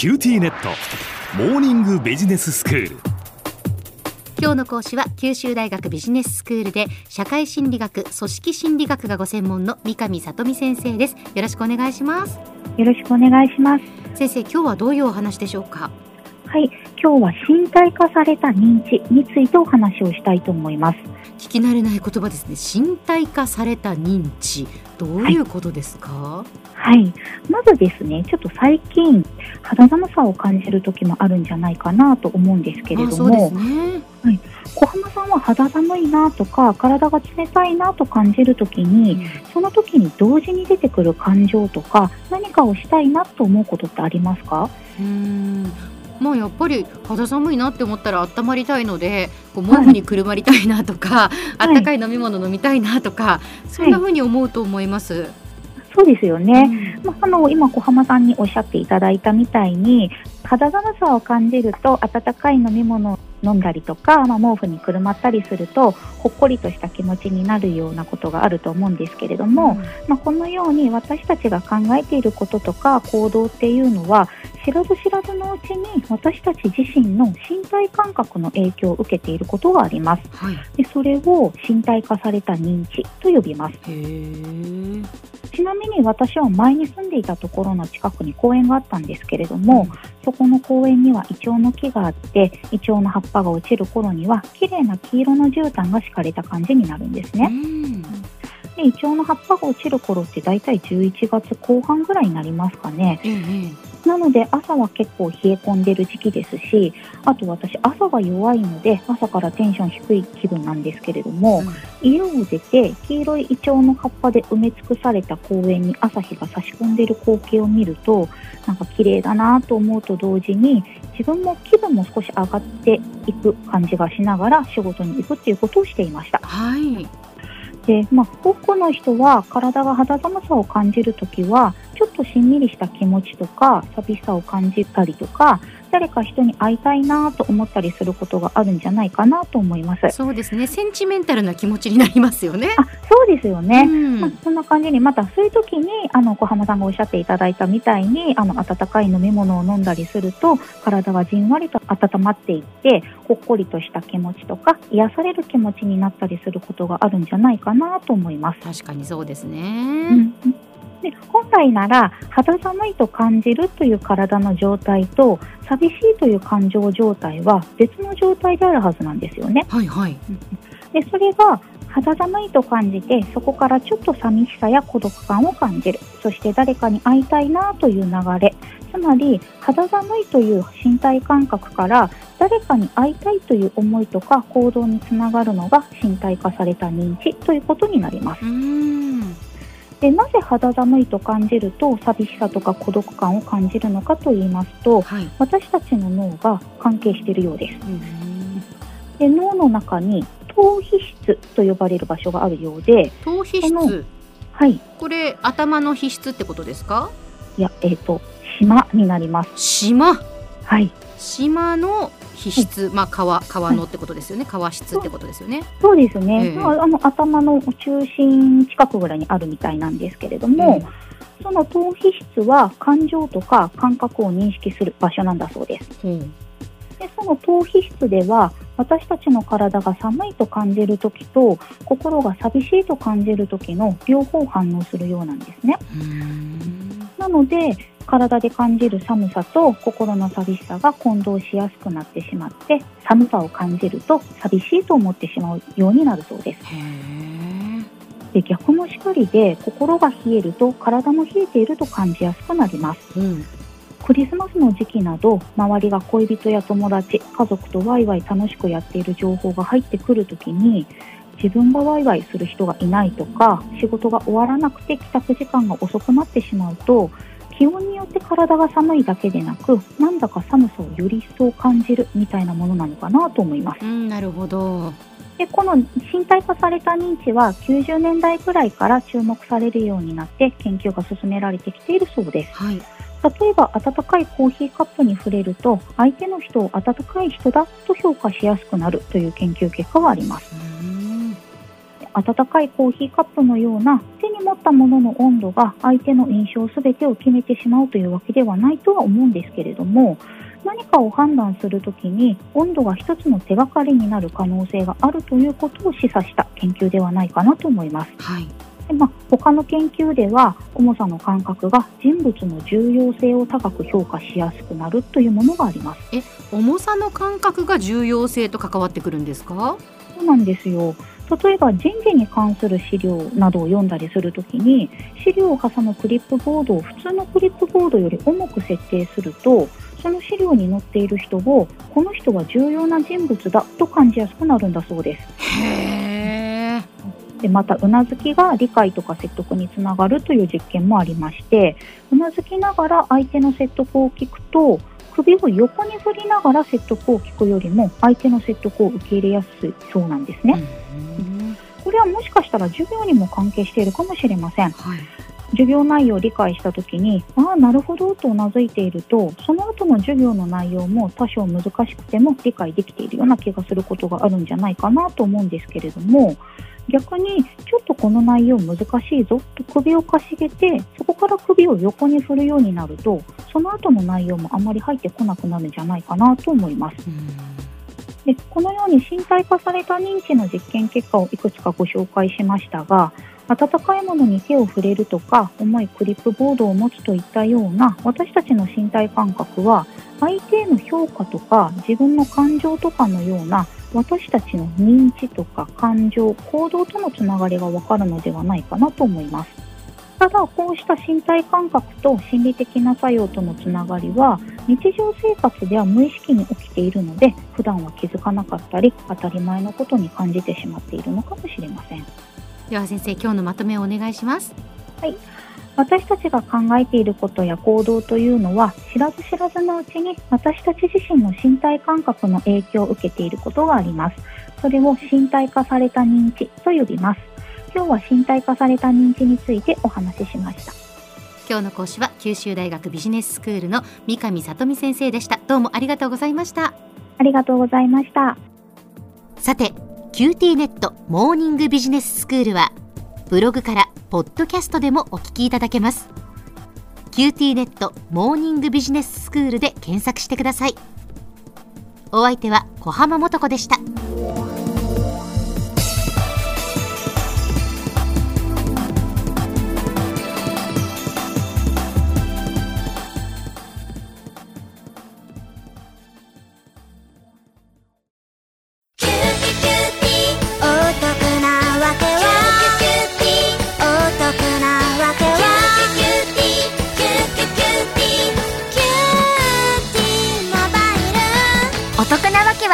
QTnet。モーニングビジネススクール。今日の講師は九州大学ビジネススクールで社会心理学組織心理学がご専門の三上里美先生です。よろしくお願いします。よろしくお願いします。先生今日はどういうお話でしょうか？はい今日は身体化された認知についてお話をしたいと思います聞き慣れない言葉ですね。身体化された認知。どういうことですか、はい。はい。まずですね、ちょっと最近、肌寒さを感じる時もあるんじゃないかなと思うんですけれども、ね、はい、小浜さんは肌寒いなとか、体が冷たいなと感じる時に、うん、その時に同時に出てくる感情とか、何かをしたいなと思うことってありますか？うんまあやっぱり肌寒いなって思ったら温まりたいのでこう毛布にくるまりたいなとか、はい、あったかい飲み物飲みたいなとか、そんな風に思うと思います。はいそうですよね、うん、まあ、あの今、小浜さんにおっしゃっていただいたみたいに肌寒さを感じると温かい飲み物を飲んだりとか、まあ、毛布にくるまったりするとほっこりとした気持ちになるようなことがあると思うんですけれども、うん、まあ、このように私たちが考えていることとか行動っていうのは知らず知らずのうちに私たち自身の身体感覚の影響を受けていることがあります、はい、でそれを身体化された認知と呼びますちなみに私は前に住んでいたところの近くに公園があったんですけれども、うん、そこの公園にはイチョウの木があってイチョウの葉っぱが落ちる頃には綺麗な黄色の絨毯が敷かれた感じになるんですね。でイチョウの葉っぱが落ちる頃ってだいたい11月後半ぐらいになりますかね。うんなので朝は結構冷え込んでる時期ですしあと私朝が弱いので朝からテンション低い気分なんですけれども、うん、家を出て黄色いイチョウの葉っぱで埋め尽くされた公園に朝日が差し込んでいる光景を見るとなんか綺麗だなと思うと同時に自分も気分も少し上がっていく感じがしながら仕事に行くっていうことをしていました。はいで、まあ、多くの人は体が肌寒さを感じるときはちょっとしんみりした気持ちとか寂しさを感じたりとか誰か人に会いたいなと思ったりすることがあるんじゃないかなと思います。そうですね。センチメンタルな気持ちになりますよね。あそうですよね、うん、まあ、そんな感じにまたそういう時にあの小浜さんがおっしゃっていただいたみたいにあの温かい飲み物を飲んだりすると体がじんわりと温まっていってほっこりとした気持ちとか癒される気持ちになったりすることがあるんじゃないかなと思います。確かにそうですね、うんで本来なら肌寒いと感じるという体の状態と寂しいという感情状態は別の状態であるはずなんですよね。はいはい、でそれが肌寒いと感じてそこからちょっと寂しさや孤独感を感じる。そして誰かに会いたいなという流れ。つまり肌寒いという身体感覚から誰かに会いたいという思いとか行動につながるのが身体化された認知ということになります。でなぜ肌寒いと感じると寂しさとか孤独感を感じるのかと言いますと、はい、私たちの脳が関係しているようです。で脳の中に頭皮質と呼ばれる場所があるようで頭皮質？はい。これ頭の皮質ってことですか？いやえっ、ー、と島になります。島はい。島の皮質、まあ皮皮のってことですよね、皮質ってことですよね。そうですね。えー、あの頭の中心近くぐらいにあるみたいなんですけれども、うん、その頭皮質は感情とか感覚を認識する場所なんだそうです。うん、でその頭皮質では私たちの体が寒いと感じる時と心が寂しいと感じる時の両方反応するようなんですね。なので体で感じる寒さと心の寂しさが混同しやすくなってしまって寒さを感じると寂しいと思ってしまうようになるそうです。で逆もしかりで心が冷えると体も冷えていると感じやすくなります。うんクリスマスの時期など周りが恋人や友達家族とワイワイ楽しくやっている情報が入ってくるときに自分がワイワイする人がいないとか仕事が終わらなくて帰宅時間が遅くなってしまうと気温によって体が寒いだけでなくなんだか寒さをより一層感じるみたいなものなのかなと思います。うん、なるほどでこの身体化された認知は90年代くらいから注目されるようになって研究が進められてきているそうです。はい例えば温かいコーヒーカップに触れると相手の人を温かい人だと評価しやすくなるという研究結果があります。温かいコーヒーカップのような手に持ったものの温度が相手の印象すべてを決めてしまうというわけではないとは思うんですけれども何かを判断するときに温度が一つの手がかりになる可能性があるということを示唆した研究ではないかなと思います。はいでまあ、他の研究では重さの感覚が人物の重要性を高く評価しやすくなるというものがあります。え重さの感覚が重要性と関わってくるんですか？そうなんですよ例えば人事に関する資料などを読んだりするときに資料を挟むクリップボードを普通のクリップボードより重く設定するとその資料に載っている人をこの人は重要な人物だと感じやすくなるんだそうです。でまたうなずきが理解とか説得につながるという実験もありましてうなずきながら相手の説得を聞くと首を横に振りながら説得を聞くよりも相手の説得を受け入れやすいそうなんですね。うんこれはもしかしたら授業にも関係しているかもしれません。はい授業内容を理解したときに、ああ、なるほどとうなずいていると、その後の授業の内容も多少難しくても理解できているような気がすることがあるんじゃないかなと思うんですけれども、逆にちょっとこの内容難しいぞと首をかしげて、そこから首を横に振るようになると、その後の内容もあまり入ってこなくなるんじゃないかなと思います。うんでこのように身体化された認知の実験結果をいくつかご紹介しましたが温かいものに手を触れるとか重いクリップボードを持つといったような私たちの身体感覚は相手への評価とか自分の感情とかのような私たちの認知とか感情行動とのつながりがわかるのではないかなと思います。ただこうした身体感覚と心理的な作用とのつながりは日常生活では無意識に起きているので普段は気づかなかったり当たり前のことに感じてしまっているのかもしれませんでは先生今日のまとめをお願いします。私たちが考えていることや行動というのは知らず知らずのうちに私たち自身の身体感覚の影響を受けていることがあります。それを身体化された認知と呼びます。今日は身体化された認知についてお話ししました。今日の講師は九州大学ビジネススクールの三上里美先生でした。どうもありがとうございました。ありがとうございました。さて QTnet モーニングビジネススクールはブログからポッドキャストでもお聞きいただけます。 QTnet モーニングビジネススクールで検索してください。お相手は小浜もとこでした。